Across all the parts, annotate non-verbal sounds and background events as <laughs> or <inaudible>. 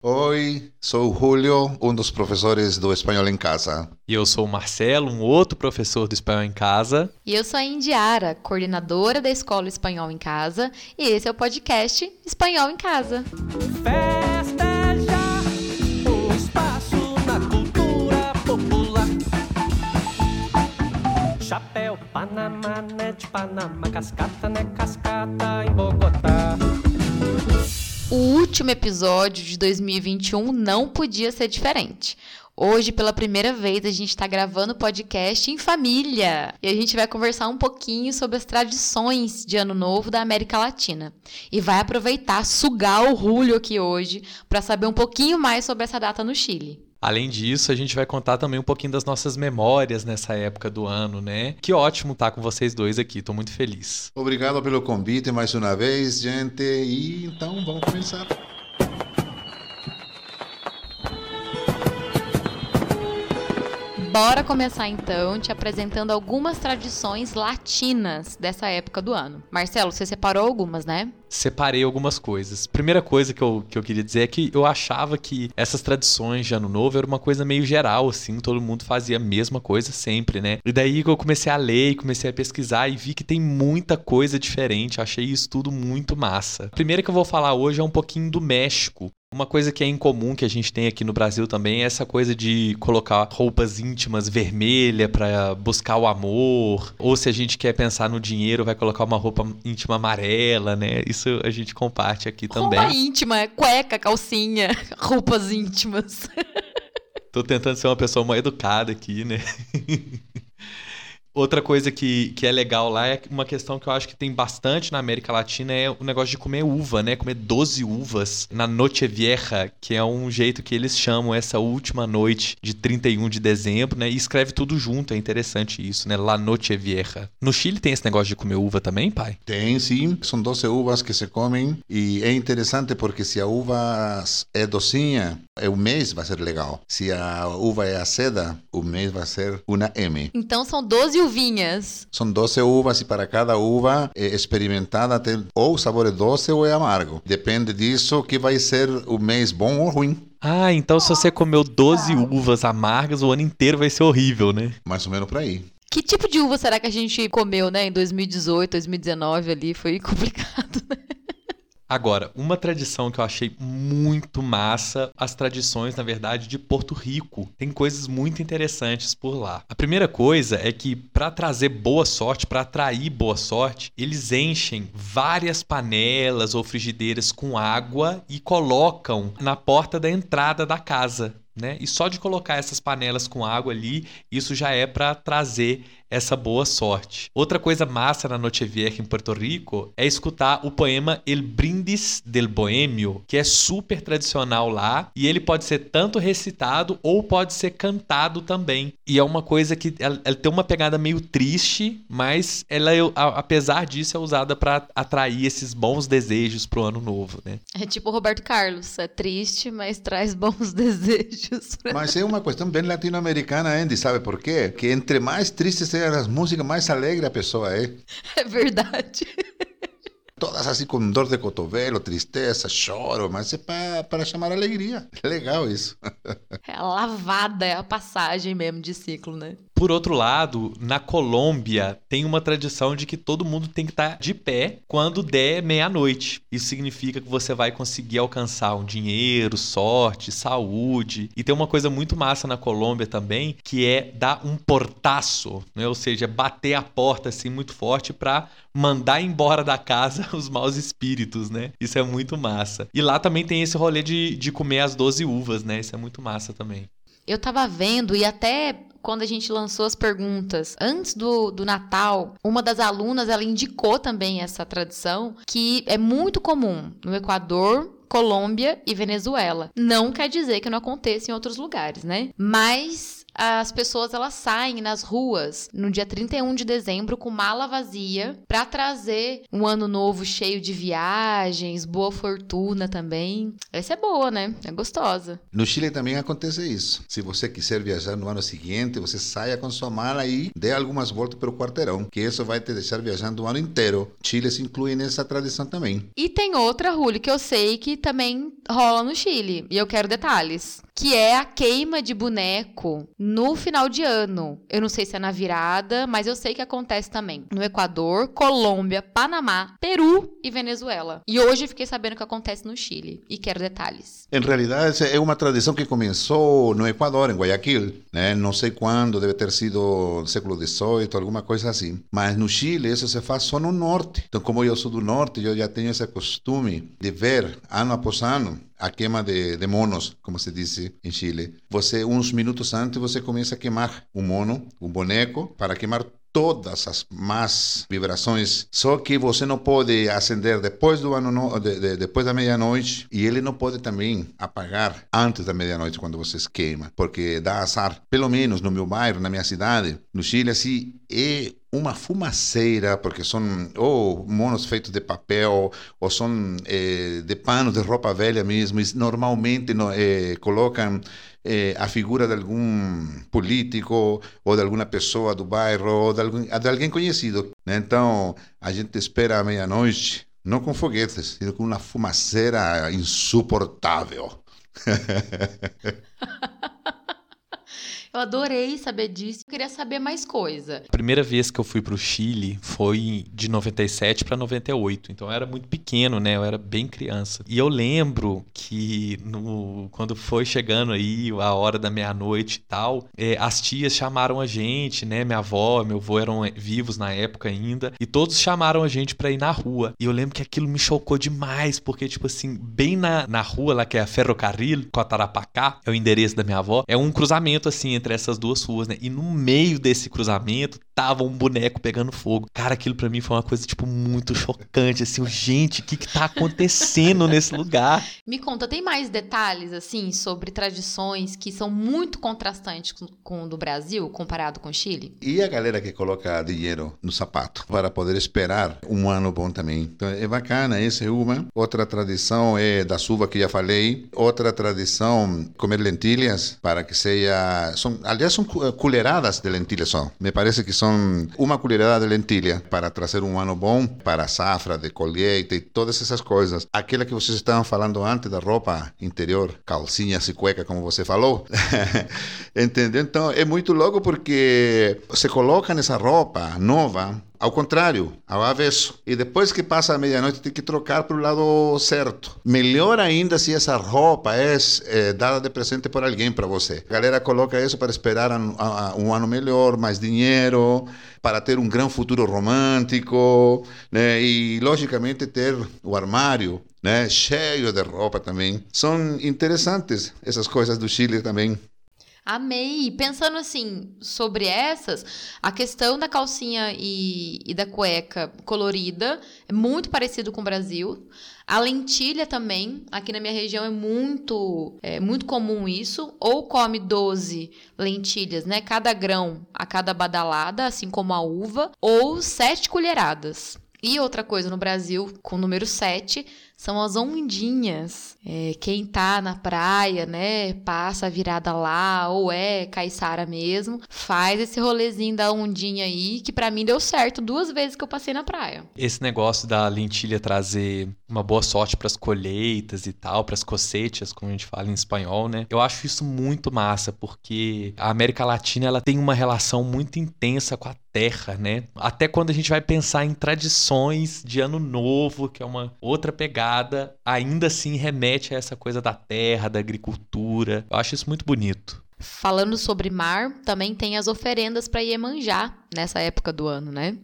Oi, sou o Julio, um dos professores do Espanhol em Casa. E eu sou o Marcelo, um outro professor do Espanhol em Casa. E eu sou a Indiara, coordenadora da Escola Espanhol em Casa. E esse é o podcast Espanhol em Casa. Festejar o espaço na cultura popular. Chapéu, Panamá, né de Panamá, cascata, né cascata em Bogotá. O último episódio de 2021 não podia ser diferente. Hoje, pela primeira vez, a gente está gravando o podcast em família e a gente vai conversar um pouquinho sobre as tradições de Ano Novo da América Latina. E vai aproveitar, sugar o Julio aqui hoje para saber um pouquinho mais sobre essa data no Chile. Além disso, a gente vai contar também um pouquinho das nossas memórias nessa época do ano, né? Que ótimo estar com vocês dois aqui, tô muito feliz. Obrigado pelo convite mais uma vez, gente. E então vamos começar. Bora começar então te apresentando algumas tradições latinas dessa época do ano. Marcelo, você separou algumas, né? Separei algumas coisas. Primeira coisa que eu, que eu queria dizer é que eu achava que essas tradições de Ano Novo era uma coisa meio geral, assim, todo mundo fazia a mesma coisa sempre, né? E daí que eu comecei a ler, comecei a pesquisar e vi que tem muita coisa diferente. Achei isso tudo muito massa. A primeira que eu vou falar hoje é um pouquinho do México. Uma coisa que é incomum que a gente tem aqui no Brasil também é essa coisa de colocar roupas íntimas vermelha para buscar o amor, ou se a gente quer pensar no dinheiro, vai colocar uma roupa íntima amarela, né? Isso a gente comparte aqui também. Roupa íntima, cueca, calcinha, <laughs> roupas íntimas. Tô tentando ser uma pessoa mais educada aqui, né? <laughs> Outra coisa que, que é legal lá é uma questão que eu acho que tem bastante na América Latina é o negócio de comer uva, né? Comer 12 uvas na Noche Vieja, que é um jeito que eles chamam essa última noite de 31 de dezembro, né? E escreve tudo junto, é interessante isso, né? La Noche Vieja. No Chile tem esse negócio de comer uva também, pai? Tem sim, são 12 uvas que se comem e é interessante porque se a uva é docinha, o mês vai ser legal. Se a uva é aceda, o mês vai ser uma M. Então são 12 uvinhas. São 12 uvas e para cada uva é experimentada tem ou o sabor é doce ou é amargo. Depende disso que vai ser o mês bom ou ruim. Ah, então se você comeu 12 uvas amargas, o ano inteiro vai ser horrível, né? Mais ou menos por aí. Que tipo de uva será que a gente comeu, né, em 2018, 2019 ali? Foi complicado, né? Agora, uma tradição que eu achei muito massa, as tradições, na verdade, de Porto Rico. Tem coisas muito interessantes por lá. A primeira coisa é que para trazer boa sorte, para atrair boa sorte, eles enchem várias panelas ou frigideiras com água e colocam na porta da entrada da casa. Né? E só de colocar essas panelas com água ali, isso já é para trazer essa boa sorte. Outra coisa massa na Noche Vieja em Porto Rico é escutar o poema El Brindis del Boêmio, que é super tradicional lá e ele pode ser tanto recitado ou pode ser cantado também. E é uma coisa que ela, ela tem uma pegada meio triste, mas ela apesar disso é usada para atrair esses bons desejos pro ano novo, né? É tipo o Roberto Carlos, é triste, mas traz bons <laughs> desejos. Mas é uma questão bem latino-americana, Andy, sabe por quê? Que entre mais tristes as músicas mais alegres a pessoa é. É verdade. Todas assim com dor de cotovelo, tristeza, choro, mas é para chamar alegria. Legal isso. É a lavada, é a passagem mesmo de ciclo, né? Por outro lado, na Colômbia tem uma tradição de que todo mundo tem que estar de pé quando der meia-noite. Isso significa que você vai conseguir alcançar um dinheiro, sorte, saúde. E tem uma coisa muito massa na Colômbia também, que é dar um portaço, né? ou seja, bater a porta assim muito forte para mandar embora da casa <laughs> os maus espíritos, né? Isso é muito massa. E lá também tem esse rolê de, de comer as 12 uvas, né? Isso é muito massa também. Eu tava vendo e até quando a gente lançou as perguntas antes do, do Natal, uma das alunas ela indicou também essa tradição que é muito comum no Equador, Colômbia e Venezuela. Não quer dizer que não aconteça em outros lugares, né? Mas as pessoas elas saem nas ruas no dia 31 de dezembro com mala vazia para trazer um ano novo cheio de viagens, boa fortuna também. Essa é boa, né? É gostosa. No Chile também acontece isso. Se você quiser viajar no ano seguinte, você saia com sua mala e dê algumas voltas pelo quarteirão, que isso vai te deixar viajando o ano inteiro. Chile se inclui nessa tradição também. E tem outra, Ruli, que eu sei que também rola no Chile. E eu quero detalhes. Que é a queima de boneco no final de ano. Eu não sei se é na virada, mas eu sei que acontece também no Equador, Colômbia, Panamá, Peru e Venezuela. E hoje fiquei sabendo que acontece no Chile. E quero detalhes. Em realidade, é uma tradição que começou no Equador, em Guayaquil. Né? Não sei quando, deve ter sido século XVIII, alguma coisa assim. Mas no Chile, isso se faz só no norte. Então, como eu sou do norte, eu já tenho esse costume de ver, ano após ano, a queima de, de, monos, como se diz em Chile. Você, uns minutos antes, você começa a queimar um mono, um boneco, para queimar todas as más vibrações. Só que você não pode acender depois do ano no, de, de, depois da meia-noite e ele não pode também apagar antes da meia-noite quando você queima, porque dá azar. Pelo menos no meu bairro, na minha cidade, no Chile, assim, é uma fumaceira, porque são ou monos feitos de papel, ou são eh, de pano, de roupa velha mesmo, e normalmente no, eh, colocam eh, a figura de algum político, ou de alguma pessoa do bairro, ou de, de alguém conhecido. Né? Então, a gente espera à meia-noite, não com foguetes, sino com uma fumaceira insuportável. <laughs> Eu adorei saber disso. Eu queria saber mais coisa. A primeira vez que eu fui para o Chile foi de 97 para 98. Então eu era muito pequeno, né? Eu era bem criança. E eu lembro que no, quando foi chegando aí a hora da meia-noite e tal, é, as tias chamaram a gente, né? Minha avó, meu avô eram é, vivos na época ainda. E todos chamaram a gente para ir na rua. E eu lembro que aquilo me chocou demais, porque, tipo assim, bem na, na rua lá que é a Ferrocarril, Cotarapacá, é o endereço da minha avó, é um cruzamento assim entre essas duas ruas, né? E no meio desse cruzamento tava um boneco pegando fogo. Cara, aquilo para mim foi uma coisa, tipo, muito chocante, assim, gente, o que que tá acontecendo nesse lugar? Me conta, tem mais detalhes, assim, sobre tradições que são muito contrastantes com o do Brasil, comparado com o Chile? E a galera que coloca dinheiro no sapato para poder esperar um ano bom também. Então, é bacana, essa é uma. Outra tradição é da suva que já falei. Outra tradição, comer lentilhas para que seja... São, aliás, são colheradas de lentilhas só. Me parece que são uma colherada de lentilha para trazer um ano bom para a safra de colheita e todas essas coisas. Aquela que vocês estavam falando antes da roupa interior, calcinhas e cueca, como você falou. <laughs> Entendeu? Então é muito louco porque você coloca nessa roupa nova ao contrário, ao avesso. E depois que passa a meia-noite, tem que trocar para o lado certo. Melhor ainda se essa roupa é, é dada de presente por alguém para você. A galera coloca isso para esperar um, um, ano melhor, mais dinheiro, para ter um grande futuro romântico, né? E, logicamente, ter o armário né? cheio de roupa também. São interessantes essas coisas do Chile também. Amei. Pensando assim, sobre essas, a questão da calcinha e, e, da cueca colorida é muito parecido com o Brasil. A lentilha também, aqui na minha região é muito, é muito comum isso. Ou come 12 lentilhas, né? Cada grão a cada badalada, assim como a uva, ou 7 colheradas. E outra coisa no Brasil, com o número 7, são as ondinhas. É, quem tá na praia, né, passa a virada lá, ou é caiçara mesmo, faz esse rolezinho da ondinha aí, que para mim deu certo duas vezes que eu passei na praia. Esse negócio da lentilha trazer uma boa sorte para as colheitas e tal, para as coceitas, como a gente fala em espanhol, né? Eu acho isso muito massa, porque a América Latina ela tem uma relação muito intensa com a terra, né? Até quando a gente vai pensar em tradições de ano novo, que é uma outra pegada, ainda assim remete a essa coisa da terra, da agricultura. Eu acho isso muito bonito. Falando sobre mar, também tem as oferendas para Iemanjá nessa época do ano, né?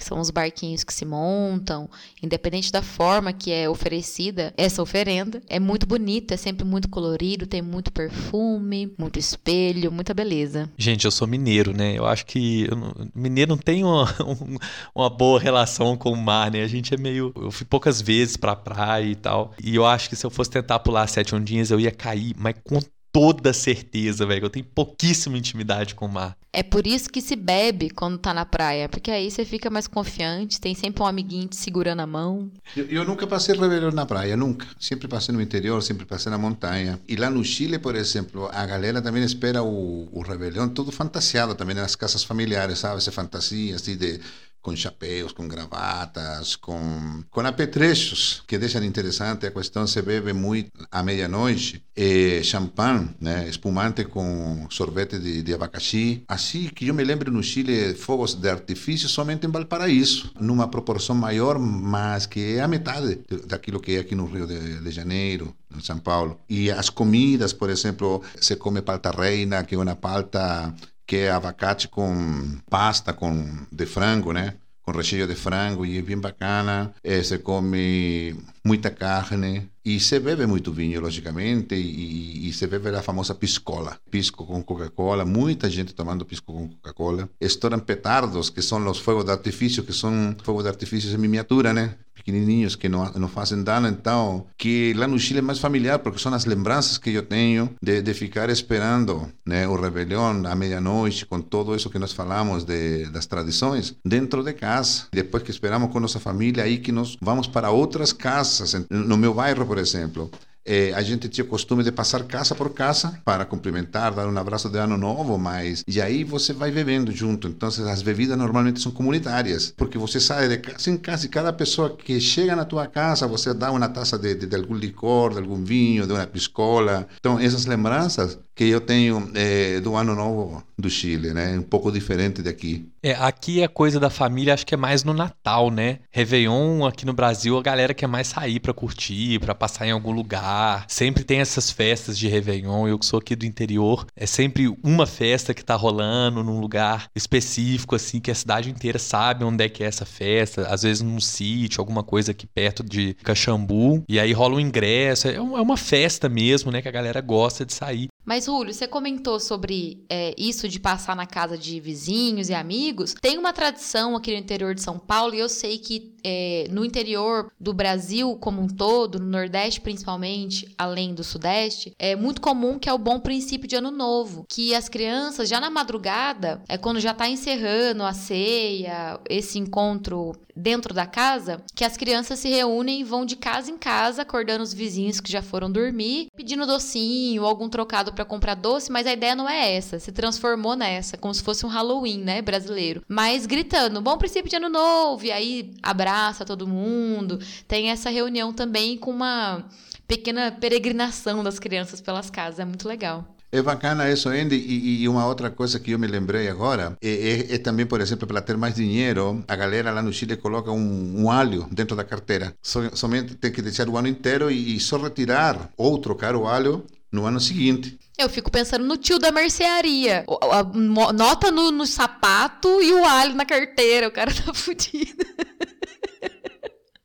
Que são os barquinhos que se montam, independente da forma que é oferecida essa oferenda. É muito bonito, é sempre muito colorido, tem muito perfume, muito espelho, muita beleza. Gente, eu sou mineiro, né? Eu acho que eu mineiro não tem uma, <laughs> uma boa relação com o mar, né? A gente é meio. Eu fui poucas vezes pra praia e tal. E eu acho que se eu fosse tentar pular sete ondinhas, eu ia cair, mas com toda certeza, velho. Eu tenho pouquíssima intimidade com o mar. É por isso que se bebe quando tá na praia, porque aí você fica mais confiante, tem sempre um amiguinho te segurando a mão. Eu, eu nunca passei rebelião na praia, nunca. Sempre passei no interior, sempre passei na montanha. E lá no Chile, por exemplo, a galera também espera o, o rebelião todo fantasiado também nas casas familiares, sabe? Essa fantasia assim de com chapéus, com gravatas, com, com apetrechos, que deixam interessante a questão, se bebe muito à meia-noite, é, champanhe, né, espumante com sorvete de, de abacaxi. Assim que eu me lembro no Chile, fogos de artifício somente em Valparaíso, numa proporção maior, mas que é a metade daquilo que é aqui no Rio de, de Janeiro, em São Paulo. E as comidas, por exemplo, se come palta reina, que é uma palta que é abacate com pasta com, de frango, né? Com recheio de frango e é bem bacana. É, se come muita carne e se bebe muito vinho, logicamente, e, e se bebe a famosa piscola. Pisco com Coca-Cola, muita gente tomando pisco com Coca-Cola. Estouram petardos, que são os fogos de artifício, que são fogos de artifício em miniatura, né? Pequenininhos que não, não fazem dano. Então, que lá no Chile é mais familiar, porque são as lembranças que eu tenho de, de ficar esperando né, o rebelião à meia-noite, com tudo isso que nós falamos de, das tradições, dentro de casa. Depois que esperamos com nossa família, aí que nós vamos para outras casas. No meu bairro, por exemplo, é, a gente tinha o costume de passar casa por casa para cumprimentar, dar um abraço de ano novo, mas e aí você vai bebendo junto. Então as bebidas normalmente são comunitárias, porque você sai de casa em casa e cada pessoa que chega na tua casa você dá uma taça de, de, de algum licor, de algum vinho, de uma piscola. Então essas lembranças que eu tenho é, do ano novo do Chile, né? Um pouco diferente daqui. É, aqui a coisa da família acho que é mais no Natal, né? Réveillon aqui no Brasil, a galera quer mais sair para curtir, para passar em algum lugar. Sempre tem essas festas de Réveillon. Eu que sou aqui do interior, é sempre uma festa que tá rolando num lugar específico, assim, que a cidade inteira sabe onde é que é essa festa. Às vezes num sítio, alguma coisa aqui perto de Caxambu. E aí rola um ingresso. É, é uma festa mesmo, né? Que a galera gosta de sair. Mas, Rúlio, você comentou sobre é, isso de passar na casa de vizinhos e amigos. Tem uma tradição aqui no interior de São Paulo, e eu sei que é, no interior do Brasil como um todo, no Nordeste principalmente, além do Sudeste, é muito comum que é o bom princípio de Ano Novo. Que as crianças, já na madrugada, é quando já está encerrando a ceia, esse encontro dentro da casa, que as crianças se reúnem e vão de casa em casa, acordando os vizinhos que já foram dormir, pedindo docinho, algum trocado para comprar doce, mas a ideia não é essa, se transformou nessa, como se fosse um Halloween, né, brasileiro. Mas gritando, bom princípio de ano novo, e aí abraça todo mundo. Tem essa reunião também com uma pequena peregrinação das crianças pelas casas, é muito legal. É bacana isso, Andy. E, e, uma outra coisa que eu me lembrei agora é, é, é, também, por exemplo, para ter mais dinheiro, a galera lá no Chile coloca um, um alho dentro da carteira. So, somente tem que deixar o ano inteiro e, e só retirar ou trocar o alho no ano seguinte. Eu fico pensando no tio da mercearia. A, nota no, no sapato e o alho na carteira. O cara <laughs> tá fudido.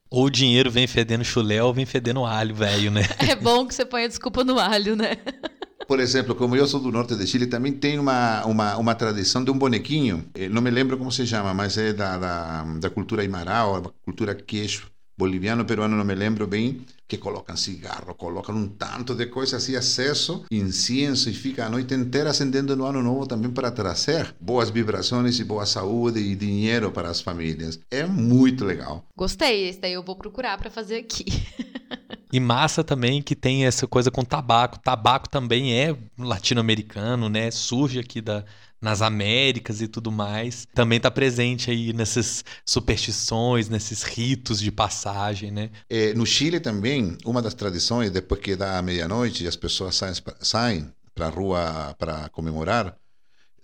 Ou o dinheiro vem fedendo chulé ou vem fedendo alho, velho, né? É bom que você ponha desculpa no alho, né? Por exemplo, como eu sou do norte de Chile, também tem uma, uma, uma tradição de um bonequinho, eh, não me lembro como se chama, mas é da, da, da cultura Aymara, ou da cultura queixo boliviano, peruano, não me lembro bem, que colocam cigarro, colocam um tanto de coisa assim, acesso, incienso, e fica a noite inteira acendendo no ano novo também para trazer boas vibrações e boa saúde e dinheiro para as famílias. É muito legal. Gostei, esse daí eu vou procurar para fazer aqui. <laughs> E massa também que tem essa coisa com tabaco. Tabaco também é latino-americano, né? Surge aqui da, nas Américas e tudo mais. Também está presente aí nessas superstições, nesses ritos de passagem, né? É, no Chile também, uma das tradições, depois que dá meia-noite e as pessoas saem, saem para a rua para comemorar,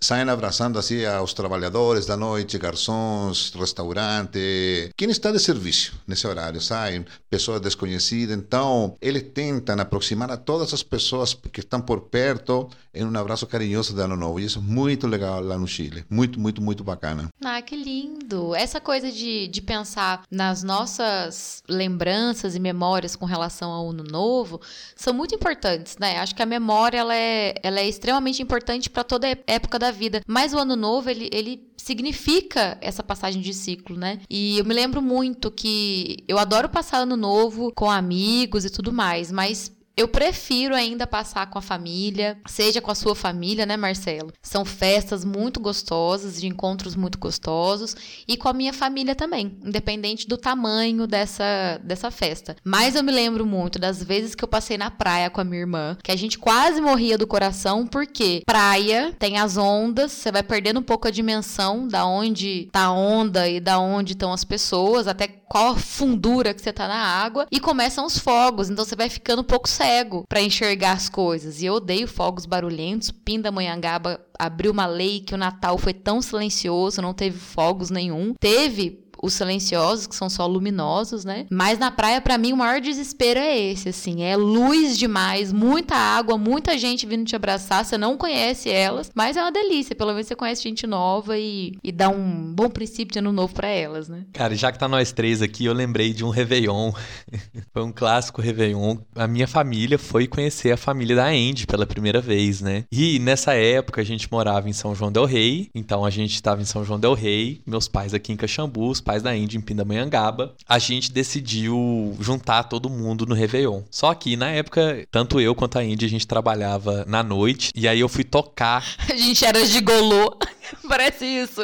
saem abraçando assim aos trabalhadores da noite, garçons, restaurante, quem está de serviço nesse horário, saem pessoas desconhecidas. Então, eles tentam aproximar a todas as pessoas que estão por perto em um abraço carinhoso de Ano Novo. E isso é muito legal lá no Chile. Muito, muito, muito bacana. Ah, que lindo! Essa coisa de, de pensar nas nossas lembranças e memórias com relação ao Ano Novo são muito importantes, né? Acho que a memória ela é, ela é extremamente importante para toda época da vida. Mas o ano novo, ele, ele significa essa passagem de ciclo, né? E eu me lembro muito que eu adoro passar ano novo com amigos e tudo mais, mas Eu prefiro ainda passar com a família, seja com a sua família, né, Marcelo? São festas muito gostosas, de encontros muito gostosos, e com a minha família também, independente do tamanho dessa, dessa festa. Mas eu me lembro muito das vezes que eu passei na praia com a minha irmã, que a gente quase morria do coração, porque praia tem as ondas, você vai perdendo um pouco a dimensão da onde tá a onda e da onde estão as pessoas, até qual a fundura que você tá na água, e começam os fogos, então você vai ficando um pouco cego para enxergar as coisas. E eu odeio fogos barulhentos. Pindamonhangaba abriu uma lei que o Natal foi tão silencioso, não teve fogos nenhum. Teve os silenciosos, que são só luminosos, né? Mas na praia, para mim, o maior desespero é esse, assim. É luz demais, muita água, muita gente vindo te abraçar. Você não conhece elas, mas é uma delícia. Pelo menos você conhece gente nova e, e dá um bom princípio de ano novo para elas, né? Cara, já que tá nós três aqui, eu lembrei de um Réveillon. <laughs> foi um clássico Réveillon. A minha família foi conhecer a família da Andy pela primeira vez, né? E nessa época a gente morava em São João Del Rei. Então a gente estava em São João Del Rei, meus pais aqui em Caxambu, os pais da Índia em Pindamonhangaba, a gente decidiu juntar todo mundo no Réveillon. Só que na época, tanto eu quanto a Índia, a gente trabalhava na noite, e aí eu fui tocar. <laughs> A gente era gigolô. <laughs> Parece isso.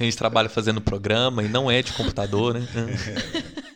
A gente trabalha fazendo programa e não é de computador, né? <laughs>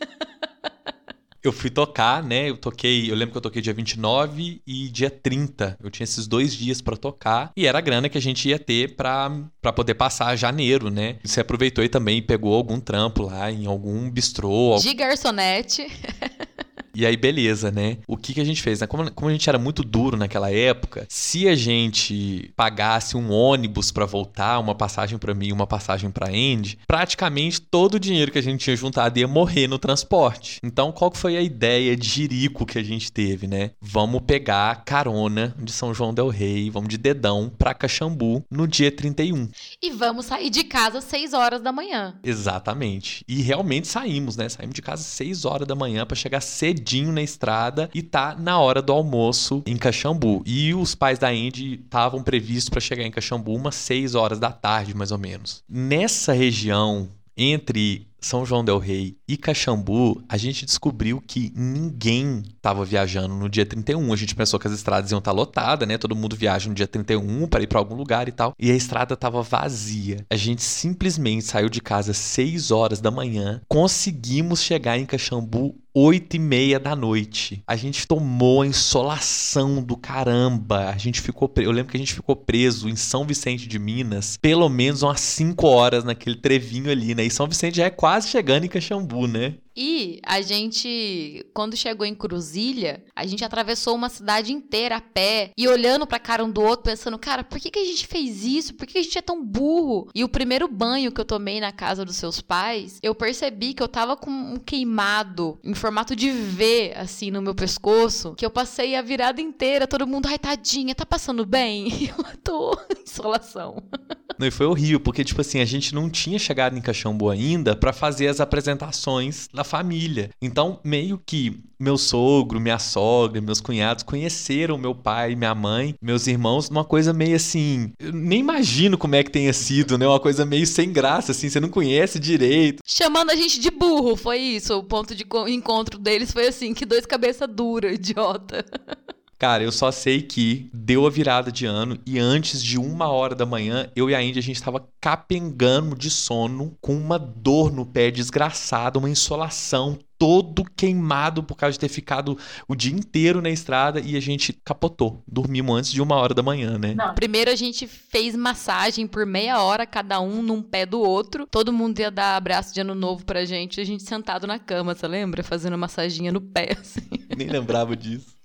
eu fui tocar, né? Eu toquei, eu lembro que eu toquei dia 29 e dia 30. Eu tinha esses dois dias para tocar e era a grana que a gente ia ter pra poder passar janeiro, né? Você aproveitou e também pegou algum trampo lá em algum bistrô. De garçonete. <laughs> E aí, beleza, né? O que, que a gente fez? Né? Como, como a gente era muito duro naquela época, se a gente pagasse um ônibus para voltar, uma passagem para mim, uma passagem para Andy, praticamente todo o dinheiro que a gente tinha juntado ia morrer no transporte. Então, qual que foi a ideia de jirico que a gente teve, né? Vamos pegar carona de São João del Rei, vamos de dedão pra Caxambu no dia 31. E vamos sair de casa às 6 horas da manhã. Exatamente. E realmente saímos, né? Saímos de casa às 6 horas da manhã para chegar cedo cedinho na estrada e tá na hora do almoço em Caxambu. E os pais da Andy estavam previstos para chegar em Caxambu umas 6 horas da tarde, mais ou menos. Nessa região entre são João Del Rei e Caxambu, a gente descobriu que ninguém estava viajando no dia 31. A gente pensou que as estradas iam estar tá lotadas, né? Todo mundo viaja no dia 31 para ir para algum lugar e tal. E a estrada estava vazia. A gente simplesmente saiu de casa às 6 horas da manhã, conseguimos chegar em Caxambu 8 e meia da noite. A gente tomou a insolação do caramba. A gente ficou preso. Eu lembro que a gente ficou preso em São Vicente de Minas pelo menos umas 5 horas naquele trevinho ali, né? E São Vicente já é quase chegando em Caxambu, né? E a gente, quando chegou em Cruzilha, a gente atravessou uma cidade inteira a pé e olhando pra cara um do outro, pensando, cara, por que, que a gente fez isso? Por que, que a gente é tão burro? E o primeiro banho que eu tomei na casa dos seus pais, eu percebi que eu tava com um queimado em formato de V, assim, no meu pescoço, que eu passei a virada inteira, todo mundo, ai, tadinha, tá passando bem? E <laughs> eu tô insolação. <laughs> Não, e foi horrível, porque, tipo assim, a gente não tinha chegado em Caxambu ainda para fazer as apresentações da família. Então, meio que meu sogro, minha sogra, meus cunhados conheceram meu pai, minha mãe, meus irmãos, numa coisa meio assim. Eu nem imagino como é que tenha sido, né? Uma coisa meio sem graça, assim, você não conhece direito. Chamando a gente de burro, foi isso. O ponto de encontro deles foi assim: que dois cabeça dura, idiota. <laughs> Cara, eu só sei que deu a virada de ano e antes de uma hora da manhã, eu e a Índia, a gente tava capengando de sono com uma dor no pé desgraçada, uma insolação todo queimado por causa de ter ficado o dia inteiro na estrada e a gente capotou. Dormimos antes de uma hora da manhã, né? Não. Primeiro a gente fez massagem por meia hora, cada um num pé do outro. Todo mundo ia dar abraço de ano novo pra gente, a gente sentado na cama, você lembra? Fazendo massaginha no pé, <laughs> assim. Nem lembrava disso.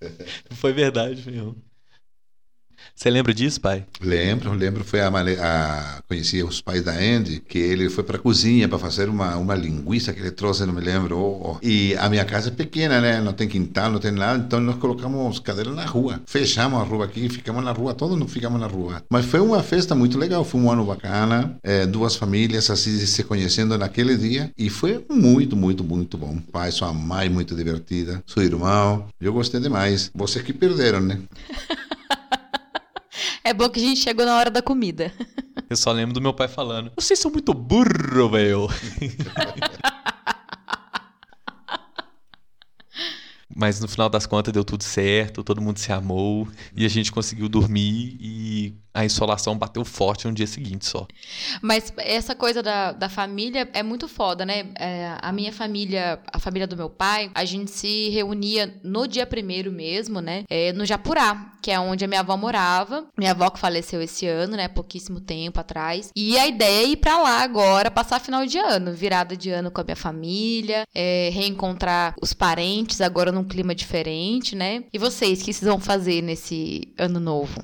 Foi verdade mesmo. Você lembra disso, pai? Lembro, lembro. Foi a, a conhecia os pais da Andy, que ele foi para a cozinha para fazer uma, uma linguiça que ele trouxe, não me lembro. Oh, oh. E a minha casa é pequena, né? Não tem quintal, não tem nada. Então nós colocamos cadeira na rua. Fechamos a rua aqui e ficamos na rua. Todos não ficamos na rua. Mas foi uma festa muito legal. Foi um ano bacana. É, duas famílias assim se conhecendo naquele dia. E foi muito, muito, muito bom. Pai, sua mãe muito divertida. Seu irmão. Eu gostei demais. Vocês que perderam, né? <laughs> É bom que a gente chegou na hora da comida. Eu só lembro do meu pai falando: Vocês são muito burro, velho. <laughs> mas no final das contas deu tudo certo, todo mundo se amou e a gente conseguiu dormir e a insolação bateu forte no dia seguinte só. Mas essa coisa da, da família é muito foda, né? É, a minha família, a família do meu pai, a gente se reunia no dia primeiro mesmo, né? É, no Japurá, que é onde a minha avó morava. Minha avó que faleceu esse ano, né? Pouquíssimo tempo atrás. E a ideia é ir pra lá agora, passar final de ano, virada de ano com a minha família, é, reencontrar os parentes agora num clima diferente, né? E vocês, o que vocês vão fazer nesse ano novo?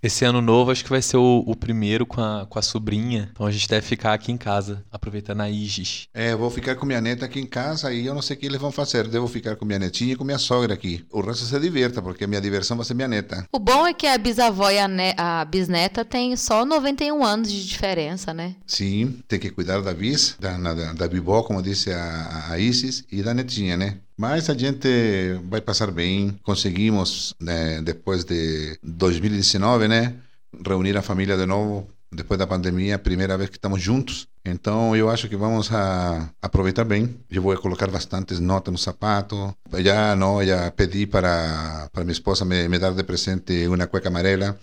Esse ano novo acho que vai ser o, o, primeiro com a, com a sobrinha. Então a gente deve ficar aqui em casa, aproveitando a Igis. É, vou ficar com minha neta aqui em casa e eu não sei o que eles vão fazer. Devo ficar com minha netinha e com minha sogra aqui. O resto se divirta, porque a minha diversão vai ser minha neta. O bom é que a bisavó e a, a bisneta têm só 91 anos de diferença, né? Sim, tem que cuidar da bis, da, da, da bibó, como disse a, a Isis, e da netinha, né? Mas a gente vai passar bem. Conseguimos, né, depois de 2019, né, reunir a família de novo depois da pandemia, primeira vez que estamos juntos. Então eu acho que vamos aproveitar bem. Eu vou colocar bastantes notas no sapato. Já não, já pedi para para minha esposa me, me dar de presente uma cueca amarela.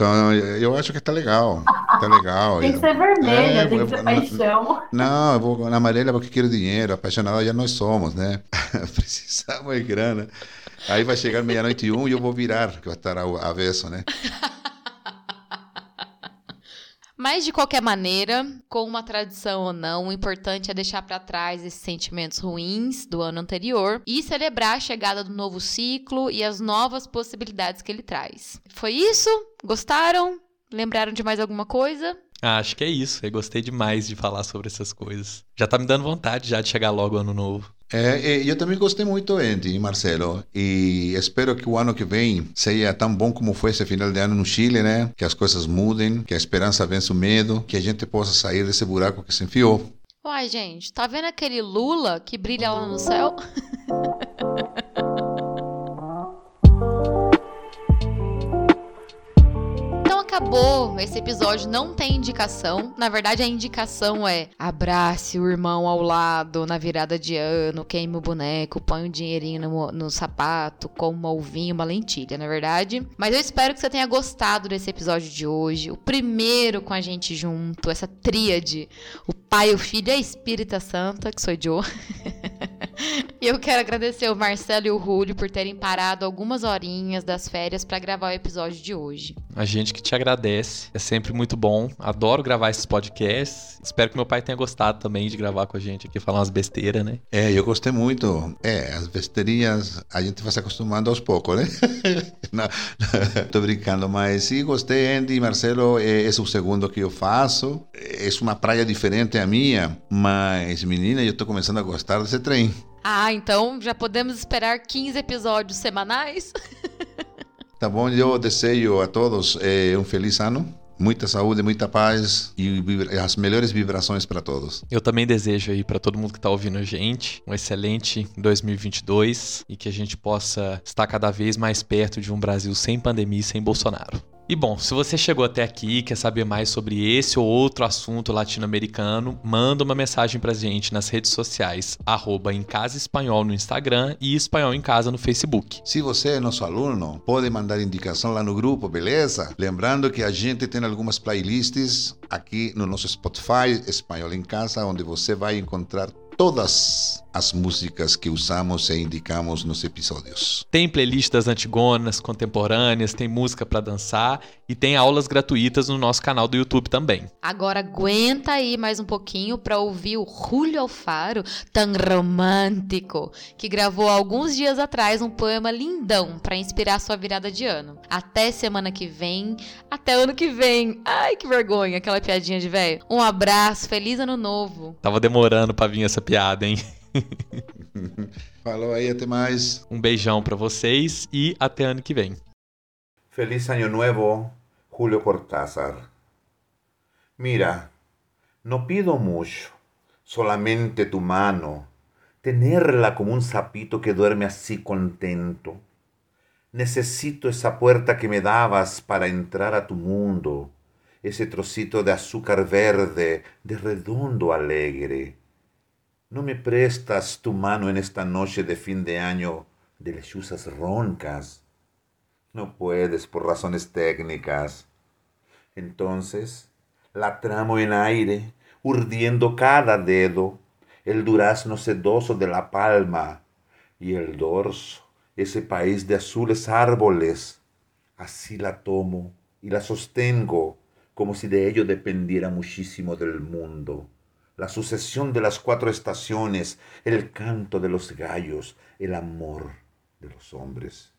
Então, eu acho que está legal. Está legal. tem que ser vermelha, é, tem que ser paixão. Não, eu vou na amarela porque quero dinheiro. Apaixonada já nós somos, né? <laughs> Precisamos de grana. Aí vai chegar meia-noite e um e eu vou virar, que vai estar avesso, né? Mas de qualquer maneira, com uma tradição ou não, o importante é deixar para trás esses sentimentos ruins do ano anterior e celebrar a chegada do novo ciclo e as novas possibilidades que ele traz. Foi isso? Gostaram? Lembraram de mais alguma coisa? Ah, acho que é isso. Eu gostei demais de falar sobre essas coisas. Já tá me dando vontade já de chegar logo ano novo. É, eu também gostei muito, Andy e Marcelo, e espero que o ano que vem seja tão bom como foi esse final de ano no Chile, né? Que as coisas mudem, que a esperança vença o medo, que a gente possa sair desse buraco que se enfiou. Uai, gente, tá vendo aquele Lula que brilha lá no céu? <laughs> acabou. Esse episódio não tem indicação. Na verdade, a indicação é abrace o irmão ao lado na virada de ano, queime o boneco, põe um dinheirinho no, no sapato, com uma ovinho, uma lentilha, na é verdade. Mas eu espero que você tenha gostado desse episódio de hoje. O primeiro com a gente junto, essa tríade. O pai, o filho e a espírita santa, que sou Joe. <laughs> <laughs> E eu quero agradecer o Marcelo e o Rúlio por terem parado algumas horinhas das férias para gravar o episódio de hoje. A gente que te agradece. É sempre muito bom. Adoro gravar esses podcasts. Espero que meu pai tenha gostado também de gravar com a gente aqui, falar umas besteiras, né? É, eu gostei muito. É, as besteirinhas a gente vai se acostumando aos poucos, né? <laughs> não, não, <laughs> tô brincando, mas sim, gostei, Andy e Marcelo. É, é o segundo que eu faço. É uma praia diferente a minha, mas menina, eu tô começando a gostar desse trem. Ah, então já podemos esperar 15 episódios semanais? <laughs> tá bom, eu desejo a todos eh, um feliz ano. Muita saúde, muita paz e as melhores vibrações para todos. Eu também desejo aí para todo mundo que está ouvindo a gente um excelente 2022 e que a gente possa estar cada vez mais perto de um Brasil sem pandemia e sem Bolsonaro. E bom, se você chegou até aqui e quer saber mais sobre esse ou outro assunto latino-americano, manda uma mensagem pra gente nas redes sociais, arroba em Casa Espanhol no Instagram e Espanhol em Casa no Facebook. Se você é nosso aluno, pode mandar indicação lá no grupo, beleza? Lembrando que a gente tem algumas playlists aqui no nosso Spotify, Espanhol em Casa, onde você vai encontrar todas as músicas que usamos e indicamos nos episódios. Tem playlists antigonas, contemporâneas, tem música para dançar e tem aulas gratuitas no nosso canal do YouTube também. Agora aguenta aí mais um pouquinho para ouvir o Julio Alfaro, tão romântico, que gravou alguns dias atrás um poema lindão para inspirar sua virada de ano. Até semana que vem, até ano que vem. Ai, que vergonha, aquela piadinha de velho. Um abraço, feliz ano novo. Tava demorando para vir essa piada, hein? <laughs> Falou aí, até mais. Um beijão para vocês e até ano que vem. Feliz Año Nuevo, Julio Cortázar. Mira, no pido mucho, solamente tu mano, tenerla como un sapito que duerme así contento. Necesito esa puerta que me dabas para entrar a tu mundo, ese trocito de azúcar verde, de redondo alegre ¿No me prestas tu mano en esta noche de fin de año de lechuzas roncas. No puedes por razones técnicas. Entonces, la tramo en aire, urdiendo cada dedo, el durazno sedoso de la palma y el dorso, ese país de azules árboles. Así la tomo y la sostengo como si de ello dependiera muchísimo del mundo. La sucesión de las cuatro estaciones, el canto de los gallos, el amor de los hombres.